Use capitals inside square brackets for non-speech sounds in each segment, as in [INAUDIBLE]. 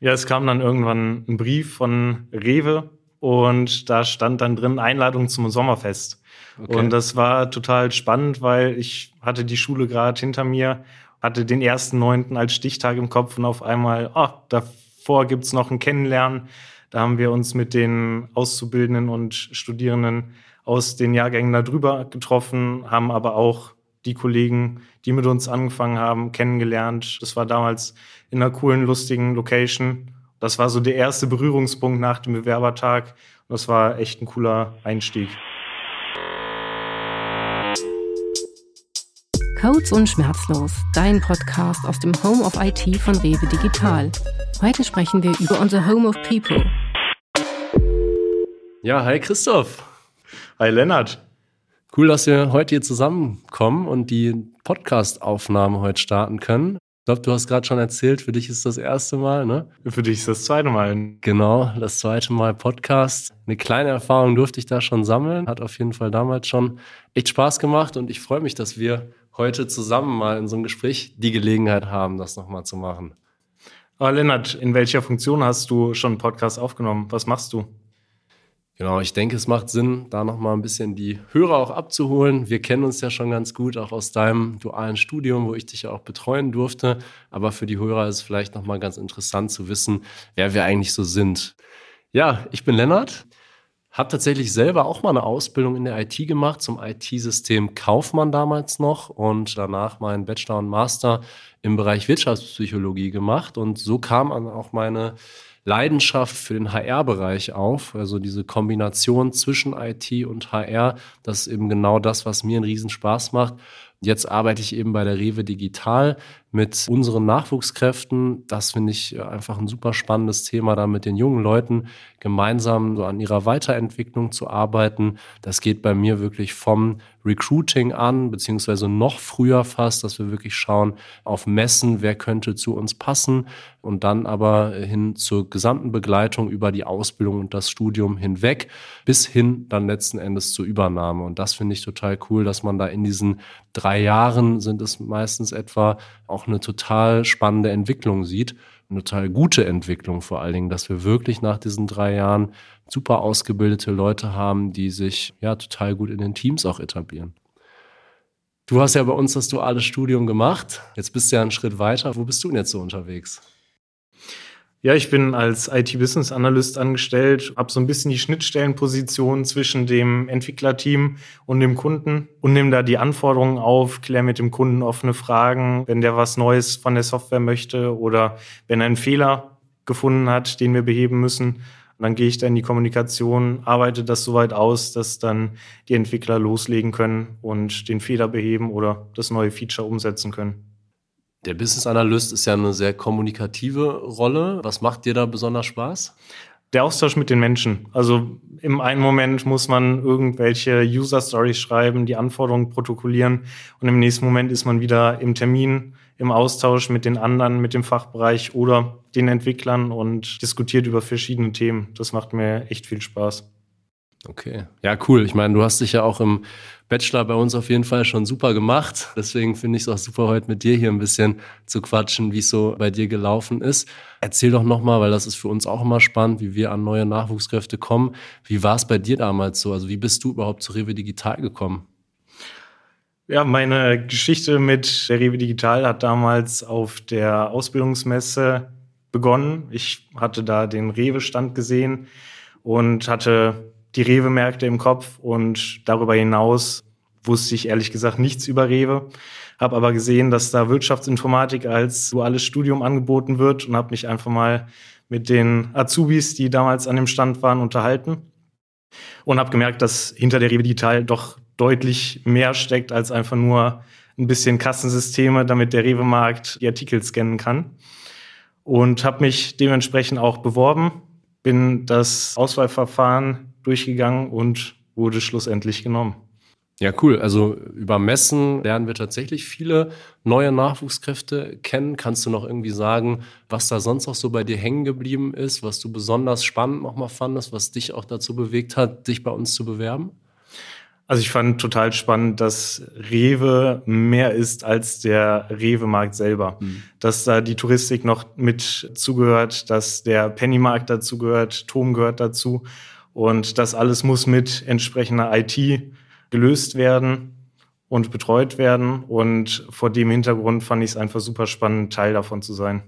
Ja, es kam dann irgendwann ein Brief von Rewe und da stand dann drin Einladung zum Sommerfest. Okay. Und das war total spannend, weil ich hatte die Schule gerade hinter mir, hatte den ersten Neunten als Stichtag im Kopf und auf einmal, ach, davor gibt's noch ein Kennenlernen. Da haben wir uns mit den Auszubildenden und Studierenden aus den Jahrgängen da drüber getroffen, haben aber auch die Kollegen, die mit uns angefangen haben, kennengelernt. Das war damals in einer coolen, lustigen Location. Das war so der erste Berührungspunkt nach dem Bewerbertag. Das war echt ein cooler Einstieg. Codes und Schmerzlos, dein Podcast aus dem Home of IT von Rewe Digital. Heute sprechen wir über unser Home of People. Ja, hi Christoph. Hi Lennart. Cool, dass wir heute hier zusammenkommen und die Podcast-Aufnahme heute starten können. Ich glaube, du hast gerade schon erzählt, für dich ist das erste Mal, ne? Für dich ist das zweite Mal. Genau, das zweite Mal Podcast. Eine kleine Erfahrung durfte ich da schon sammeln. Hat auf jeden Fall damals schon echt Spaß gemacht und ich freue mich, dass wir heute zusammen mal in so einem Gespräch die Gelegenheit haben, das nochmal zu machen. Aber Lennart, in welcher Funktion hast du schon einen Podcast aufgenommen? Was machst du? Genau, ich denke, es macht Sinn, da nochmal ein bisschen die Hörer auch abzuholen. Wir kennen uns ja schon ganz gut, auch aus deinem dualen Studium, wo ich dich ja auch betreuen durfte. Aber für die Hörer ist es vielleicht nochmal ganz interessant zu wissen, wer wir eigentlich so sind. Ja, ich bin Lennart, habe tatsächlich selber auch mal eine Ausbildung in der IT gemacht, zum IT-System Kaufmann damals noch und danach meinen Bachelor und Master im Bereich Wirtschaftspsychologie gemacht. Und so kam dann auch meine Leidenschaft für den HR-Bereich auf. Also diese Kombination zwischen IT und HR, das ist eben genau das, was mir einen Riesenspaß macht. Jetzt arbeite ich eben bei der Rewe Digital mit unseren Nachwuchskräften. Das finde ich einfach ein super spannendes Thema, da mit den jungen Leuten gemeinsam so an ihrer Weiterentwicklung zu arbeiten. Das geht bei mir wirklich vom Recruiting an, beziehungsweise noch früher fast, dass wir wirklich schauen auf Messen, wer könnte zu uns passen und dann aber hin zur gesamten Begleitung über die Ausbildung und das Studium hinweg bis hin dann letzten Endes zur Übernahme. Und das finde ich total cool, dass man da in diesen drei Jahren sind es meistens etwa auch eine total spannende Entwicklung sieht. Eine total gute Entwicklung vor allen Dingen, dass wir wirklich nach diesen drei Jahren super ausgebildete Leute haben, die sich ja total gut in den Teams auch etablieren. Du hast ja bei uns das duale Studium gemacht. Jetzt bist du ja einen Schritt weiter. Wo bist du denn jetzt so unterwegs? Ja, ich bin als IT-Business Analyst angestellt, habe so ein bisschen die Schnittstellenposition zwischen dem Entwicklerteam und dem Kunden und nehme da die Anforderungen auf, kläre mit dem Kunden offene Fragen, wenn der was Neues von der Software möchte oder wenn er einen Fehler gefunden hat, den wir beheben müssen. Und dann gehe ich da in die Kommunikation, arbeite das soweit aus, dass dann die Entwickler loslegen können und den Fehler beheben oder das neue Feature umsetzen können. Der Business Analyst ist ja eine sehr kommunikative Rolle. Was macht dir da besonders Spaß? Der Austausch mit den Menschen. Also im einen Moment muss man irgendwelche User Stories schreiben, die Anforderungen protokollieren und im nächsten Moment ist man wieder im Termin, im Austausch mit den anderen, mit dem Fachbereich oder den Entwicklern und diskutiert über verschiedene Themen. Das macht mir echt viel Spaß. Okay. Ja, cool. Ich meine, du hast dich ja auch im Bachelor bei uns auf jeden Fall schon super gemacht. Deswegen finde ich es auch super, heute mit dir hier ein bisschen zu quatschen, wie es so bei dir gelaufen ist. Erzähl doch nochmal, weil das ist für uns auch immer spannend, wie wir an neue Nachwuchskräfte kommen. Wie war es bei dir damals so? Also wie bist du überhaupt zu Rewe Digital gekommen? Ja, meine Geschichte mit der Rewe Digital hat damals auf der Ausbildungsmesse begonnen. Ich hatte da den Rewe-Stand gesehen und hatte die Rewe-Märkte im Kopf und darüber hinaus wusste ich ehrlich gesagt nichts über Rewe, habe aber gesehen, dass da Wirtschaftsinformatik als duales Studium angeboten wird und habe mich einfach mal mit den Azubis, die damals an dem Stand waren, unterhalten und habe gemerkt, dass hinter der Rewe Digital doch deutlich mehr steckt als einfach nur ein bisschen Kassensysteme, damit der Rewe-Markt die Artikel scannen kann. Und habe mich dementsprechend auch beworben, bin das Auswahlverfahren durchgegangen und wurde schlussendlich genommen. Ja, cool. Also über Messen lernen wir tatsächlich viele neue Nachwuchskräfte kennen. Kannst du noch irgendwie sagen, was da sonst auch so bei dir hängen geblieben ist, was du besonders spannend nochmal fandest, was dich auch dazu bewegt hat, dich bei uns zu bewerben? Also ich fand total spannend, dass Rewe mehr ist als der Rewe-Markt selber. Mhm. Dass da die Touristik noch mit zugehört, dass der Pennymarkt dazugehört, Tom gehört dazu. Und das alles muss mit entsprechender IT gelöst werden und betreut werden. Und vor dem Hintergrund fand ich es einfach super spannend, Teil davon zu sein.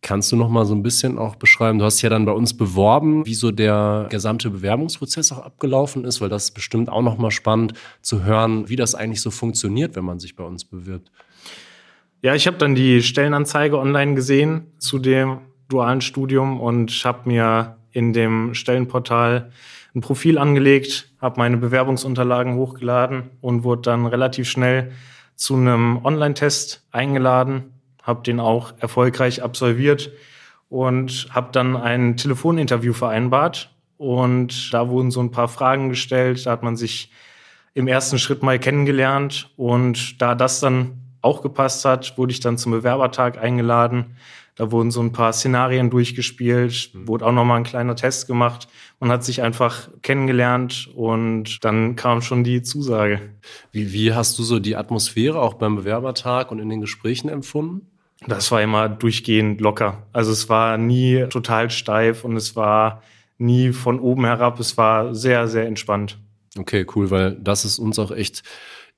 Kannst du noch mal so ein bisschen auch beschreiben? Du hast ja dann bei uns beworben, wie so der gesamte Bewerbungsprozess auch abgelaufen ist, weil das ist bestimmt auch noch mal spannend zu hören, wie das eigentlich so funktioniert, wenn man sich bei uns bewirbt. Ja, ich habe dann die Stellenanzeige online gesehen zu dem dualen Studium und habe mir in dem Stellenportal ein Profil angelegt, habe meine Bewerbungsunterlagen hochgeladen und wurde dann relativ schnell zu einem Online-Test eingeladen, habe den auch erfolgreich absolviert und habe dann ein Telefoninterview vereinbart. Und da wurden so ein paar Fragen gestellt. Da hat man sich im ersten Schritt mal kennengelernt. Und da das dann auch gepasst hat, wurde ich dann zum Bewerbertag eingeladen. Da wurden so ein paar Szenarien durchgespielt, mhm. wurde auch nochmal ein kleiner Test gemacht. Man hat sich einfach kennengelernt und dann kam schon die Zusage. Wie, wie hast du so die Atmosphäre auch beim Bewerbertag und in den Gesprächen empfunden? Das war immer durchgehend locker. Also es war nie total steif und es war nie von oben herab. Es war sehr, sehr entspannt. Okay, cool, weil das ist uns auch echt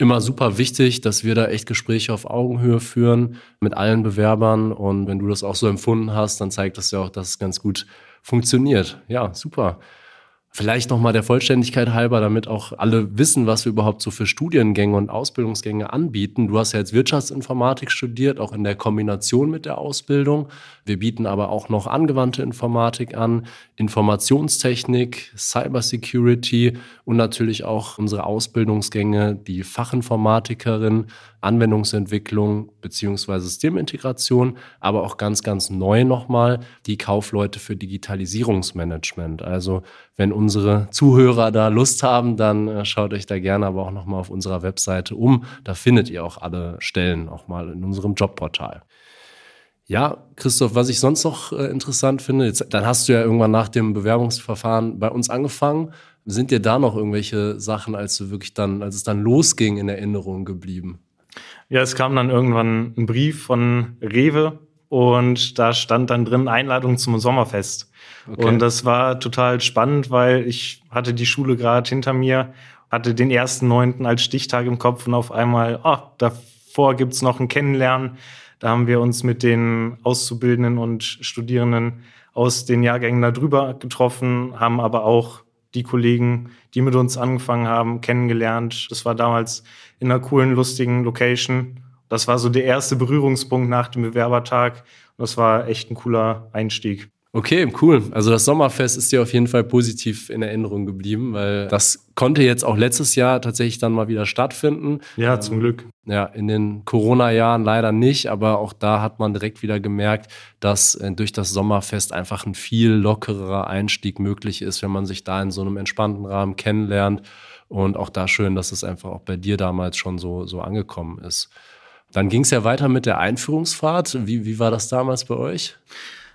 immer super wichtig, dass wir da echt Gespräche auf Augenhöhe führen mit allen Bewerbern. Und wenn du das auch so empfunden hast, dann zeigt das ja auch, dass es ganz gut funktioniert. Ja, super. Vielleicht nochmal der Vollständigkeit halber, damit auch alle wissen, was wir überhaupt so für Studiengänge und Ausbildungsgänge anbieten. Du hast ja jetzt Wirtschaftsinformatik studiert, auch in der Kombination mit der Ausbildung. Wir bieten aber auch noch angewandte Informatik an, Informationstechnik, Cybersecurity und natürlich auch unsere Ausbildungsgänge, die Fachinformatikerin, Anwendungsentwicklung beziehungsweise Systemintegration, aber auch ganz, ganz neu nochmal die Kaufleute für Digitalisierungsmanagement. Also wenn unsere Zuhörer da Lust haben, dann äh, schaut euch da gerne aber auch nochmal auf unserer Webseite um. Da findet ihr auch alle Stellen auch mal in unserem Jobportal. Ja, Christoph, was ich sonst noch äh, interessant finde, jetzt, dann hast du ja irgendwann nach dem Bewerbungsverfahren bei uns angefangen. Sind dir da noch irgendwelche Sachen, als du wirklich dann, als es dann losging, in Erinnerung geblieben? Ja, es kam dann irgendwann ein Brief von Rewe und da stand dann drin Einladung zum Sommerfest. Okay. Und das war total spannend, weil ich hatte die Schule gerade hinter mir, hatte den ersten Neunten als Stichtag im Kopf und auf einmal, oh, davor gibt's noch ein Kennenlernen da haben wir uns mit den Auszubildenden und Studierenden aus den Jahrgängen darüber getroffen, haben aber auch die Kollegen, die mit uns angefangen haben, kennengelernt. Das war damals in einer coolen, lustigen Location. Das war so der erste Berührungspunkt nach dem Bewerbertag. Das war echt ein cooler Einstieg. Okay, cool. Also das Sommerfest ist dir auf jeden Fall positiv in Erinnerung geblieben, weil das konnte jetzt auch letztes Jahr tatsächlich dann mal wieder stattfinden. Ja, zum ähm, Glück. Ja, in den Corona-Jahren leider nicht, aber auch da hat man direkt wieder gemerkt, dass äh, durch das Sommerfest einfach ein viel lockerer Einstieg möglich ist, wenn man sich da in so einem entspannten Rahmen kennenlernt. Und auch da schön, dass es einfach auch bei dir damals schon so, so angekommen ist. Dann ging es ja weiter mit der Einführungsfahrt. Wie, wie war das damals bei euch?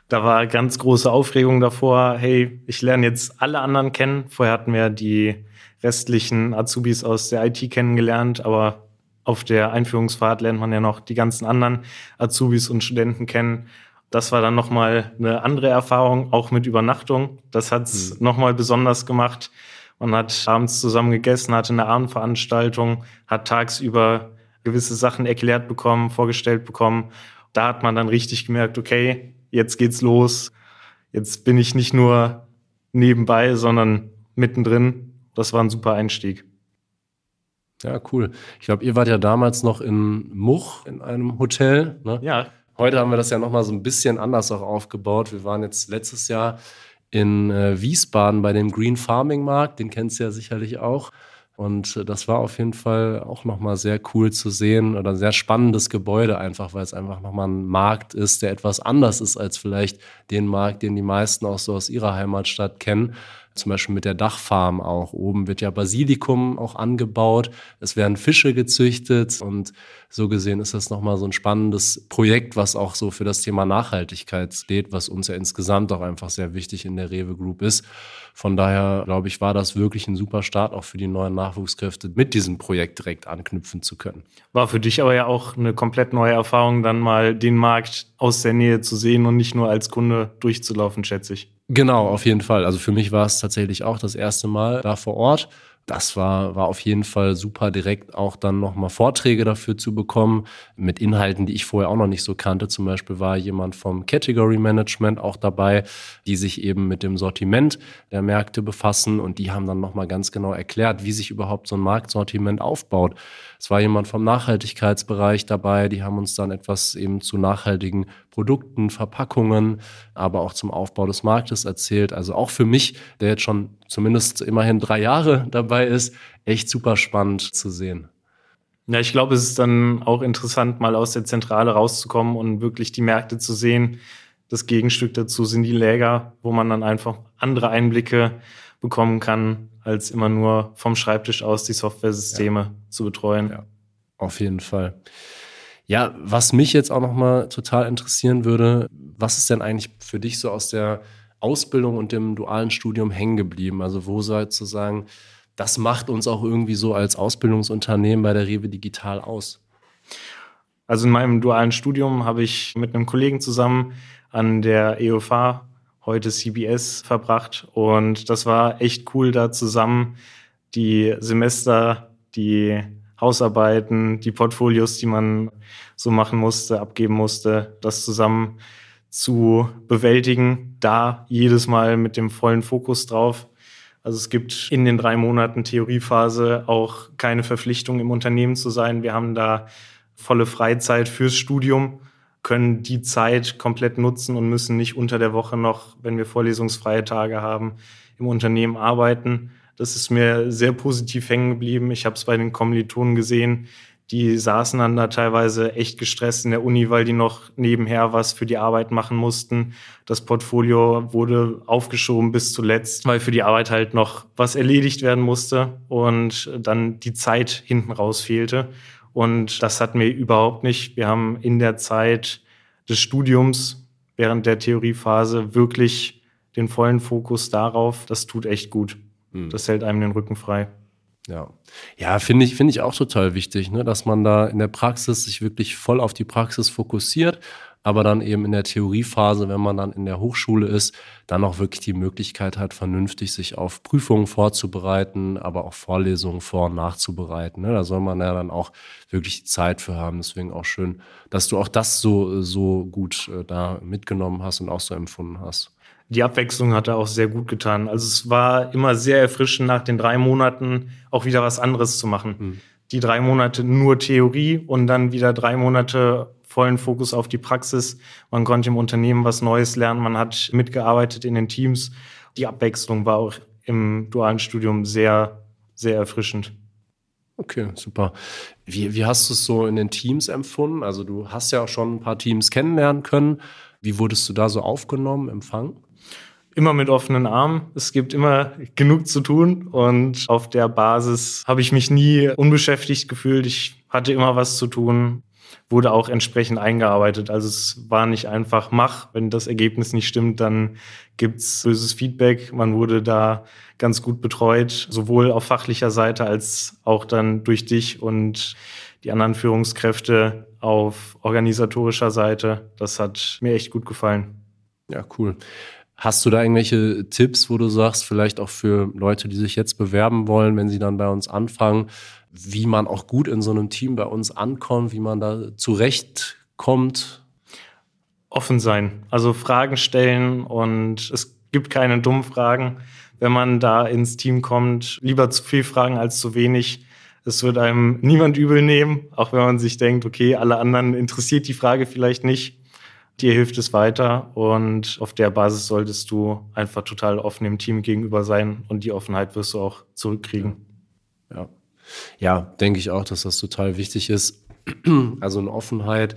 Da war ganz große Aufregung davor, hey, ich lerne jetzt alle anderen kennen. Vorher hatten wir die restlichen Azubis aus der IT kennengelernt, aber auf der Einführungsfahrt lernt man ja noch die ganzen anderen Azubis und Studenten kennen. Das war dann nochmal eine andere Erfahrung, auch mit Übernachtung. Das hat's mhm. nochmal besonders gemacht. Man hat abends zusammen gegessen, hatte eine Abendveranstaltung, hat tagsüber gewisse Sachen erklärt bekommen, vorgestellt bekommen. Da hat man dann richtig gemerkt, okay, jetzt geht's los. Jetzt bin ich nicht nur nebenbei, sondern mittendrin. Das war ein super Einstieg. Ja, cool. Ich glaube, ihr wart ja damals noch in Much in einem Hotel. Ne? Ja. Heute haben wir das ja noch mal so ein bisschen anders auch aufgebaut. Wir waren jetzt letztes Jahr in äh, Wiesbaden bei dem Green Farming Markt. Den kennst du ja sicherlich auch. Und äh, das war auf jeden Fall auch nochmal sehr cool zu sehen oder ein sehr spannendes Gebäude einfach, weil es einfach nochmal ein Markt ist, der etwas anders ist als vielleicht den Markt, den die meisten auch so aus ihrer Heimatstadt kennen. Zum Beispiel mit der Dachfarm auch. Oben wird ja Basilikum auch angebaut. Es werden Fische gezüchtet und so gesehen ist das nochmal so ein spannendes Projekt, was auch so für das Thema Nachhaltigkeit steht, was uns ja insgesamt auch einfach sehr wichtig in der Rewe Group ist. Von daher, glaube ich, war das wirklich ein super Start auch für die neuen Nachwuchskräfte, mit diesem Projekt direkt anknüpfen zu können. War für dich aber ja auch eine komplett neue Erfahrung, dann mal den Markt aus der Nähe zu sehen und nicht nur als Kunde durchzulaufen, schätze ich. Genau, auf jeden Fall. Also für mich war es tatsächlich auch das erste Mal da vor Ort das war, war auf jeden Fall super direkt auch dann nochmal Vorträge dafür zu bekommen mit Inhalten, die ich vorher auch noch nicht so kannte. Zum Beispiel war jemand vom Category Management auch dabei, die sich eben mit dem Sortiment der Märkte befassen und die haben dann nochmal ganz genau erklärt, wie sich überhaupt so ein Marktsortiment aufbaut. Es war jemand vom Nachhaltigkeitsbereich dabei, die haben uns dann etwas eben zu nachhaltigen Produkten, Verpackungen, aber auch zum Aufbau des Marktes erzählt. Also auch für mich, der jetzt schon zumindest immerhin drei Jahre [LAUGHS] dabei ist, echt super spannend zu sehen. Ja, ich glaube, es ist dann auch interessant, mal aus der Zentrale rauszukommen und wirklich die Märkte zu sehen. Das Gegenstück dazu sind die Läger, wo man dann einfach andere Einblicke bekommen kann, als immer nur vom Schreibtisch aus die Softwaresysteme ja. zu betreuen. Ja, auf jeden Fall. Ja, was mich jetzt auch noch mal total interessieren würde, was ist denn eigentlich für dich so aus der Ausbildung und dem dualen Studium hängen geblieben? Also wo sozusagen, das macht uns auch irgendwie so als Ausbildungsunternehmen bei der Rewe Digital aus? Also in meinem dualen Studium habe ich mit einem Kollegen zusammen an der EOFA, heute CBS, verbracht. Und das war echt cool, da zusammen die Semester, die Hausarbeiten, die Portfolios, die man so machen musste, abgeben musste, das zusammen zu bewältigen, da jedes Mal mit dem vollen Fokus drauf. Also es gibt in den drei Monaten Theoriephase auch keine Verpflichtung im Unternehmen zu sein. Wir haben da volle Freizeit fürs Studium, können die Zeit komplett nutzen und müssen nicht unter der Woche noch, wenn wir vorlesungsfreie Tage haben, im Unternehmen arbeiten. Das ist mir sehr positiv hängen geblieben. Ich habe es bei den Kommilitonen gesehen, die saßen dann da teilweise echt gestresst in der Uni, weil die noch nebenher was für die Arbeit machen mussten. Das Portfolio wurde aufgeschoben bis zuletzt, weil für die Arbeit halt noch was erledigt werden musste und dann die Zeit hinten raus fehlte. Und das hatten wir überhaupt nicht. Wir haben in der Zeit des Studiums während der Theoriephase wirklich den vollen Fokus darauf. Das tut echt gut. Hm. Das hält einem den Rücken frei. Ja, ja, finde ich, finde ich auch total wichtig, ne, dass man da in der Praxis sich wirklich voll auf die Praxis fokussiert, aber dann eben in der Theoriephase, wenn man dann in der Hochschule ist, dann auch wirklich die Möglichkeit hat, vernünftig sich auf Prüfungen vorzubereiten, aber auch Vorlesungen vor- und nachzubereiten. Ne? Da soll man ja dann auch wirklich die Zeit für haben. Deswegen auch schön, dass du auch das so, so gut äh, da mitgenommen hast und auch so empfunden hast die Abwechslung hat er auch sehr gut getan. Also es war immer sehr erfrischend, nach den drei Monaten auch wieder was anderes zu machen. Mhm. Die drei Monate nur Theorie und dann wieder drei Monate vollen Fokus auf die Praxis. Man konnte im Unternehmen was Neues lernen, man hat mitgearbeitet in den Teams. Die Abwechslung war auch im dualen Studium sehr, sehr erfrischend. Okay, super. Wie, wie hast du es so in den Teams empfunden? Also du hast ja auch schon ein paar Teams kennenlernen können. Wie wurdest du da so aufgenommen, empfangen? immer mit offenen Armen. Es gibt immer genug zu tun und auf der Basis habe ich mich nie unbeschäftigt gefühlt. Ich hatte immer was zu tun, wurde auch entsprechend eingearbeitet. Also es war nicht einfach mach, wenn das Ergebnis nicht stimmt, dann gibt's böses Feedback. Man wurde da ganz gut betreut, sowohl auf fachlicher Seite als auch dann durch dich und die anderen Führungskräfte auf organisatorischer Seite. Das hat mir echt gut gefallen. Ja, cool. Hast du da irgendwelche Tipps, wo du sagst, vielleicht auch für Leute, die sich jetzt bewerben wollen, wenn sie dann bei uns anfangen, wie man auch gut in so einem Team bei uns ankommt, wie man da zurechtkommt? Offen sein, also Fragen stellen und es gibt keine dummen Fragen. Wenn man da ins Team kommt, lieber zu viel fragen als zu wenig. Es wird einem niemand übel nehmen, auch wenn man sich denkt, okay, alle anderen interessiert die Frage vielleicht nicht dir hilft es weiter und auf der Basis solltest du einfach total offen dem Team gegenüber sein und die Offenheit wirst du auch zurückkriegen. Ja, ja denke ich auch, dass das total wichtig ist. Also eine Offenheit,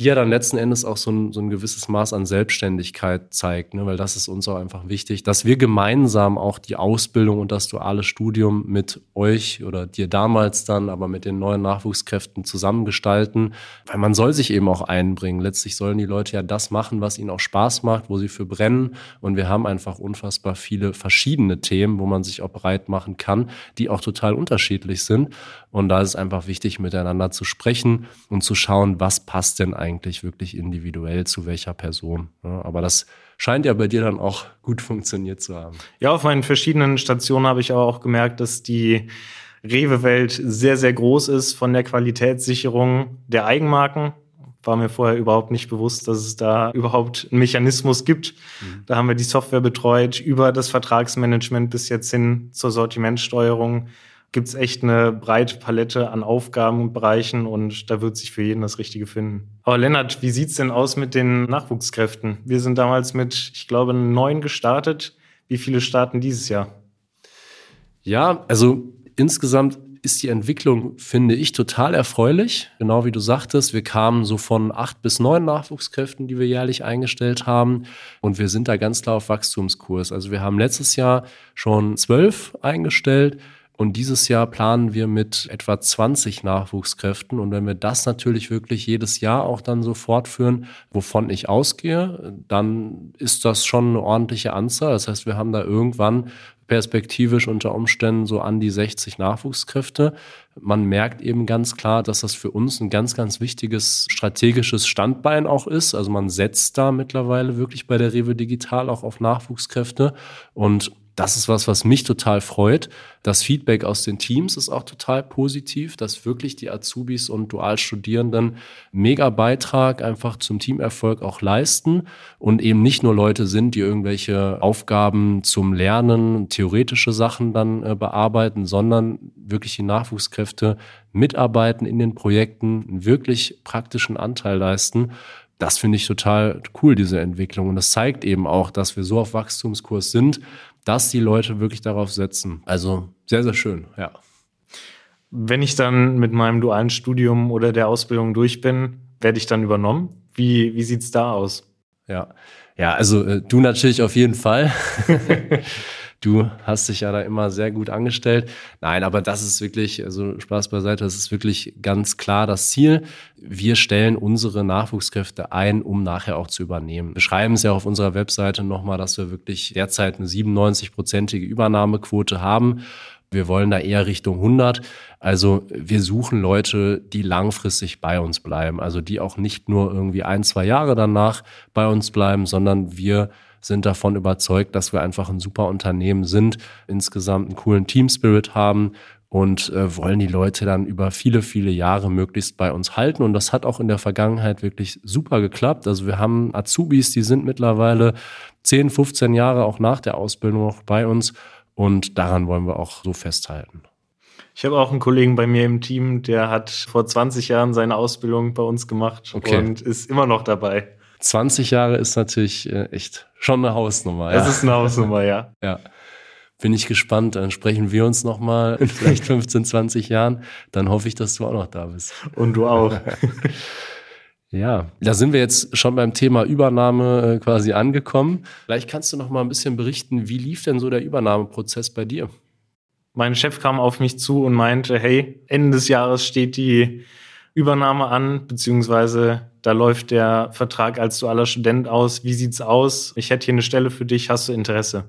die ja dann letzten Endes auch so ein, so ein gewisses Maß an Selbstständigkeit zeigt, ne? weil das ist uns auch einfach wichtig, dass wir gemeinsam auch die Ausbildung und das duale Studium mit euch oder dir damals dann, aber mit den neuen Nachwuchskräften zusammengestalten, weil man soll sich eben auch einbringen. Letztlich sollen die Leute ja das machen, was ihnen auch Spaß macht, wo sie für brennen und wir haben einfach unfassbar viele verschiedene Themen, wo man sich auch breit machen kann, die auch total unterschiedlich sind und da ist es einfach wichtig, miteinander zu sprechen und zu schauen, was passt denn eigentlich eigentlich wirklich individuell zu welcher Person. Ja, aber das scheint ja bei dir dann auch gut funktioniert zu haben. Ja, auf meinen verschiedenen Stationen habe ich aber auch gemerkt, dass die Rewe-Welt sehr, sehr groß ist von der Qualitätssicherung der Eigenmarken. War mir vorher überhaupt nicht bewusst, dass es da überhaupt einen Mechanismus gibt. Mhm. Da haben wir die Software betreut, über das Vertragsmanagement bis jetzt hin zur Sortimentsteuerung gibt es echt eine breite Palette an Aufgaben und Bereichen und da wird sich für jeden das Richtige finden. Aber Lennart, wie sieht's denn aus mit den Nachwuchskräften? Wir sind damals mit, ich glaube, neun gestartet. Wie viele starten dieses Jahr? Ja, also insgesamt ist die Entwicklung, finde ich, total erfreulich. Genau wie du sagtest, wir kamen so von acht bis neun Nachwuchskräften, die wir jährlich eingestellt haben. Und wir sind da ganz klar auf Wachstumskurs. Also wir haben letztes Jahr schon zwölf eingestellt und dieses Jahr planen wir mit etwa 20 Nachwuchskräften. Und wenn wir das natürlich wirklich jedes Jahr auch dann so fortführen, wovon ich ausgehe, dann ist das schon eine ordentliche Anzahl. Das heißt, wir haben da irgendwann perspektivisch unter Umständen so an die 60 Nachwuchskräfte. Man merkt eben ganz klar, dass das für uns ein ganz, ganz wichtiges strategisches Standbein auch ist. Also man setzt da mittlerweile wirklich bei der Rewe Digital auch auf Nachwuchskräfte und das ist was, was mich total freut. Das Feedback aus den Teams ist auch total positiv, dass wirklich die Azubis und Dualstudierenden mega Beitrag einfach zum Teamerfolg auch leisten und eben nicht nur Leute sind, die irgendwelche Aufgaben zum Lernen, theoretische Sachen dann äh, bearbeiten, sondern wirklich die Nachwuchskräfte mitarbeiten in den Projekten, einen wirklich praktischen Anteil leisten das finde ich total cool, diese Entwicklung. Und das zeigt eben auch, dass wir so auf Wachstumskurs sind, dass die Leute wirklich darauf setzen. Also sehr, sehr schön, ja. Wenn ich dann mit meinem dualen Studium oder der Ausbildung durch bin, werde ich dann übernommen? Wie, wie sieht es da aus? Ja, ja, also äh, du natürlich auf jeden Fall. [LAUGHS] Du hast dich ja da immer sehr gut angestellt. Nein, aber das ist wirklich, also Spaß beiseite, das ist wirklich ganz klar das Ziel. Wir stellen unsere Nachwuchskräfte ein, um nachher auch zu übernehmen. Wir schreiben es ja auf unserer Webseite nochmal, dass wir wirklich derzeit eine 97-prozentige Übernahmequote haben. Wir wollen da eher Richtung 100. Also wir suchen Leute, die langfristig bei uns bleiben. Also die auch nicht nur irgendwie ein, zwei Jahre danach bei uns bleiben, sondern wir sind davon überzeugt, dass wir einfach ein super Unternehmen sind, insgesamt einen coolen Team-Spirit haben und äh, wollen die Leute dann über viele, viele Jahre möglichst bei uns halten. Und das hat auch in der Vergangenheit wirklich super geklappt. Also wir haben Azubis, die sind mittlerweile 10, 15 Jahre auch nach der Ausbildung noch bei uns. Und daran wollen wir auch so festhalten. Ich habe auch einen Kollegen bei mir im Team, der hat vor 20 Jahren seine Ausbildung bei uns gemacht okay. und ist immer noch dabei. 20 Jahre ist natürlich äh, echt schon eine Hausnummer. Ja. Das ist eine Hausnummer, ja. [LAUGHS] Ja. Bin ich gespannt. Dann sprechen wir uns nochmal in vielleicht [LAUGHS] 15, 20 Jahren. Dann hoffe ich, dass du auch noch da bist. Und du auch. [LAUGHS] Ja, da sind wir jetzt schon beim Thema Übernahme äh, quasi angekommen. Vielleicht kannst du noch mal ein bisschen berichten, wie lief denn so der Übernahmeprozess bei dir? Mein Chef kam auf mich zu und meinte, hey, Ende des Jahres steht die Übernahme an, beziehungsweise da läuft der Vertrag als dualer Student aus. Wie sieht's aus? Ich hätte hier eine Stelle für dich, hast du Interesse?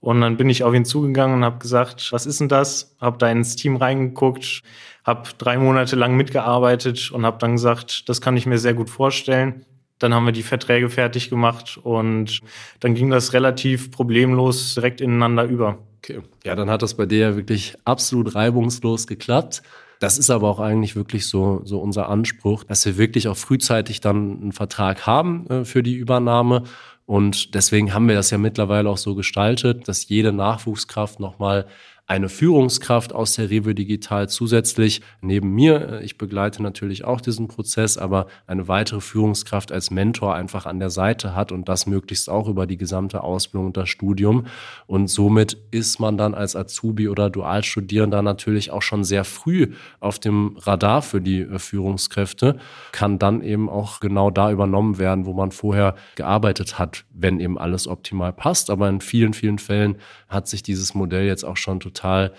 Und dann bin ich auf ihn zugegangen und habe gesagt, was ist denn das? Habe da ins Team reingeguckt, habe drei Monate lang mitgearbeitet und habe dann gesagt, das kann ich mir sehr gut vorstellen. Dann haben wir die Verträge fertig gemacht und dann ging das relativ problemlos direkt ineinander über. Okay. Ja, dann hat das bei dir ja wirklich absolut reibungslos geklappt. Das ist aber auch eigentlich wirklich so, so unser Anspruch, dass wir wirklich auch frühzeitig dann einen Vertrag haben äh, für die Übernahme. Und deswegen haben wir das ja mittlerweile auch so gestaltet, dass jede Nachwuchskraft nochmal eine Führungskraft aus der Rewe Digital zusätzlich neben mir. Ich begleite natürlich auch diesen Prozess, aber eine weitere Führungskraft als Mentor einfach an der Seite hat und das möglichst auch über die gesamte Ausbildung und das Studium. Und somit ist man dann als Azubi oder Dualstudierender natürlich auch schon sehr früh auf dem Radar für die äh, Führungskräfte, kann dann eben auch genau da übernommen werden, wo man vorher gearbeitet hat, wenn eben alles optimal passt. Aber in vielen, vielen Fällen hat sich dieses Modell jetzt auch schon total total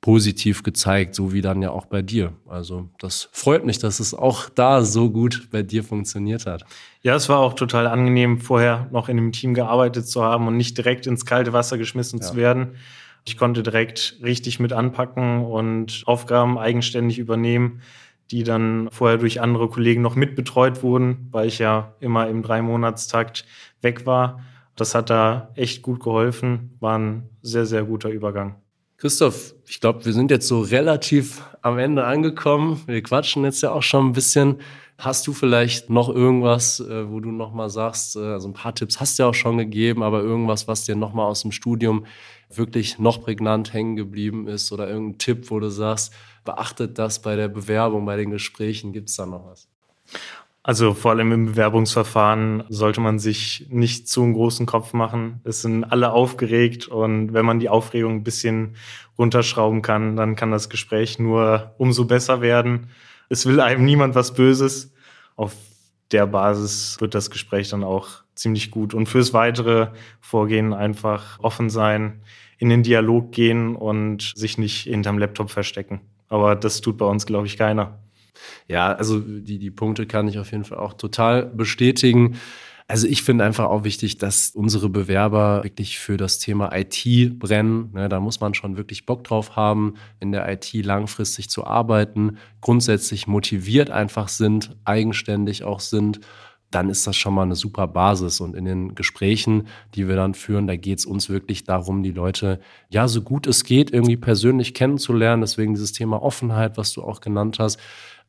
positiv gezeigt, so wie dann ja auch bei dir. Also das freut mich, dass es auch da so gut bei dir funktioniert hat. Ja, es war auch total angenehm, vorher noch in einem Team gearbeitet zu haben und nicht direkt ins kalte Wasser geschmissen ja. zu werden. Ich konnte direkt richtig mit anpacken und Aufgaben eigenständig übernehmen, die dann vorher durch andere Kollegen noch mitbetreut wurden, weil ich ja immer im Drei-Monatstakt weg war. Das hat da echt gut geholfen, war ein sehr, sehr guter Übergang. Christoph, ich glaube, wir sind jetzt so relativ am Ende angekommen. Wir quatschen jetzt ja auch schon ein bisschen. Hast du vielleicht noch irgendwas, äh, wo du noch mal sagst, äh, also ein paar Tipps hast du ja auch schon gegeben, aber irgendwas, was dir noch mal aus dem Studium wirklich noch prägnant hängen geblieben ist oder irgendein Tipp, wo du sagst, beachtet das bei der Bewerbung, bei den Gesprächen, gibt es da noch was? Also vor allem im Bewerbungsverfahren sollte man sich nicht zu einen großen Kopf machen. Es sind alle aufgeregt und wenn man die Aufregung ein bisschen runterschrauben kann, dann kann das Gespräch nur umso besser werden. Es will einem niemand was Böses. Auf der Basis wird das Gespräch dann auch ziemlich gut. Und fürs weitere Vorgehen einfach offen sein, in den Dialog gehen und sich nicht hinterm Laptop verstecken. Aber das tut bei uns, glaube ich, keiner. Ja, also die, die Punkte kann ich auf jeden Fall auch total bestätigen. Also ich finde einfach auch wichtig, dass unsere Bewerber wirklich für das Thema IT brennen. Ne, da muss man schon wirklich Bock drauf haben, in der IT langfristig zu arbeiten, grundsätzlich motiviert einfach sind, eigenständig auch sind. Dann ist das schon mal eine super Basis. Und in den Gesprächen, die wir dann führen, da geht es uns wirklich darum, die Leute ja so gut es geht irgendwie persönlich kennenzulernen. Deswegen dieses Thema Offenheit, was du auch genannt hast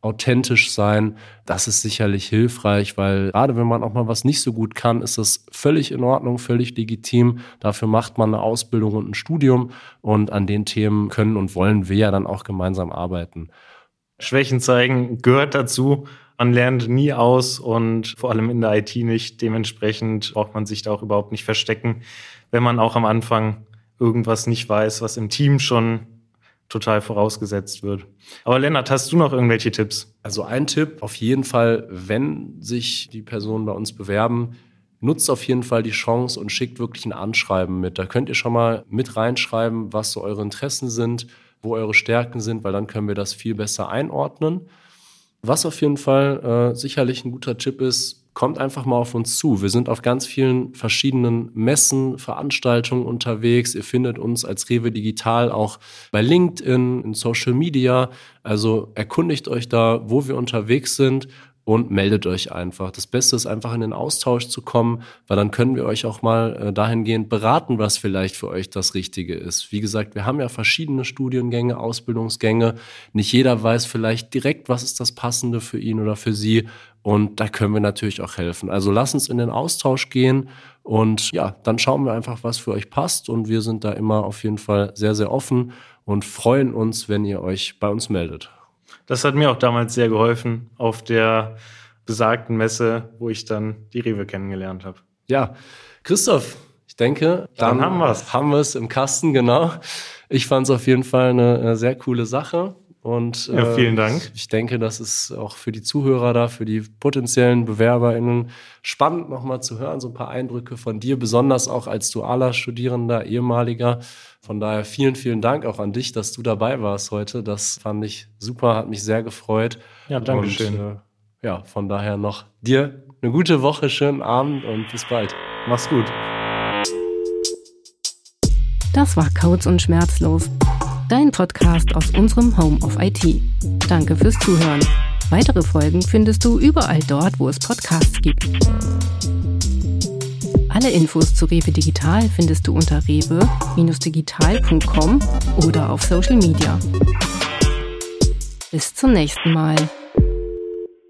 authentisch sein. Das ist sicherlich hilfreich, weil gerade wenn man auch mal was nicht so gut kann, ist das völlig in Ordnung, völlig legitim. Dafür macht man eine Ausbildung und ein Studium und an den Themen können und wollen wir ja dann auch gemeinsam arbeiten. Schwächen zeigen gehört dazu. Man lernt nie aus und vor allem in der IT nicht. Dementsprechend braucht man sich da auch überhaupt nicht verstecken, wenn man auch am Anfang irgendwas nicht weiß, was im Team schon total vorausgesetzt wird. Aber Lennart, hast du noch irgendwelche Tipps? Also ein Tipp, auf jeden Fall, wenn sich die Personen bei uns bewerben, nutzt auf jeden Fall die Chance und schickt wirklich ein Anschreiben mit. Da könnt ihr schon mal mit reinschreiben, was so eure Interessen sind, wo eure Stärken sind, weil dann können wir das viel besser einordnen. Was auf jeden Fall äh, sicherlich ein guter Tipp ist, kommt einfach mal auf uns zu. Wir sind auf ganz vielen verschiedenen Messen, Veranstaltungen unterwegs. Ihr findet uns als Rewe Digital auch bei LinkedIn, in Social Media. Also erkundigt euch da, wo wir unterwegs sind und meldet euch einfach. Das Beste ist einfach in den Austausch zu kommen, weil dann können wir euch auch mal äh, dahingehend beraten, was vielleicht für euch das Richtige ist. Wie gesagt, wir haben ja verschiedene Studiengänge, Ausbildungsgänge. Nicht jeder weiß vielleicht direkt, was ist das Passende für ihn oder für sie. Und da können wir natürlich auch helfen. Also lasst uns in den Austausch gehen und ja, dann schauen wir einfach, was für euch passt. Und wir sind da immer auf jeden Fall sehr, sehr offen und freuen uns, wenn ihr euch bei uns meldet. Das hat mir auch damals sehr geholfen auf der besagten Messe, wo ich dann die Rewe kennengelernt habe. Ja, Christoph, ich denke, dann, dann haben wir es. Haben wir es im Kasten, genau. Ich fand es auf jeden Fall eine, eine sehr coole Sache. Und ja, vielen Dank. Äh, ich denke, das ist auch für die Zuhörer da, für die potenziellen BewerberInnen spannend, nochmal zu hören, so ein paar Eindrücke von dir, besonders auch als dualer Studierender, ehemaliger. Von daher vielen, vielen Dank auch an dich, dass du dabei warst heute. Das fand ich super, hat mich sehr gefreut. Ja, danke schön. Äh, ja, von daher noch dir eine gute Woche, schönen Abend und bis bald. Mach's gut. Das war Codes und Schmerzlos dein Podcast aus unserem Home of IT. Danke fürs Zuhören. Weitere Folgen findest du überall dort, wo es Podcasts gibt. Alle Infos zu Rewe Digital findest du unter rewe-digital.com oder auf Social Media. Bis zum nächsten Mal.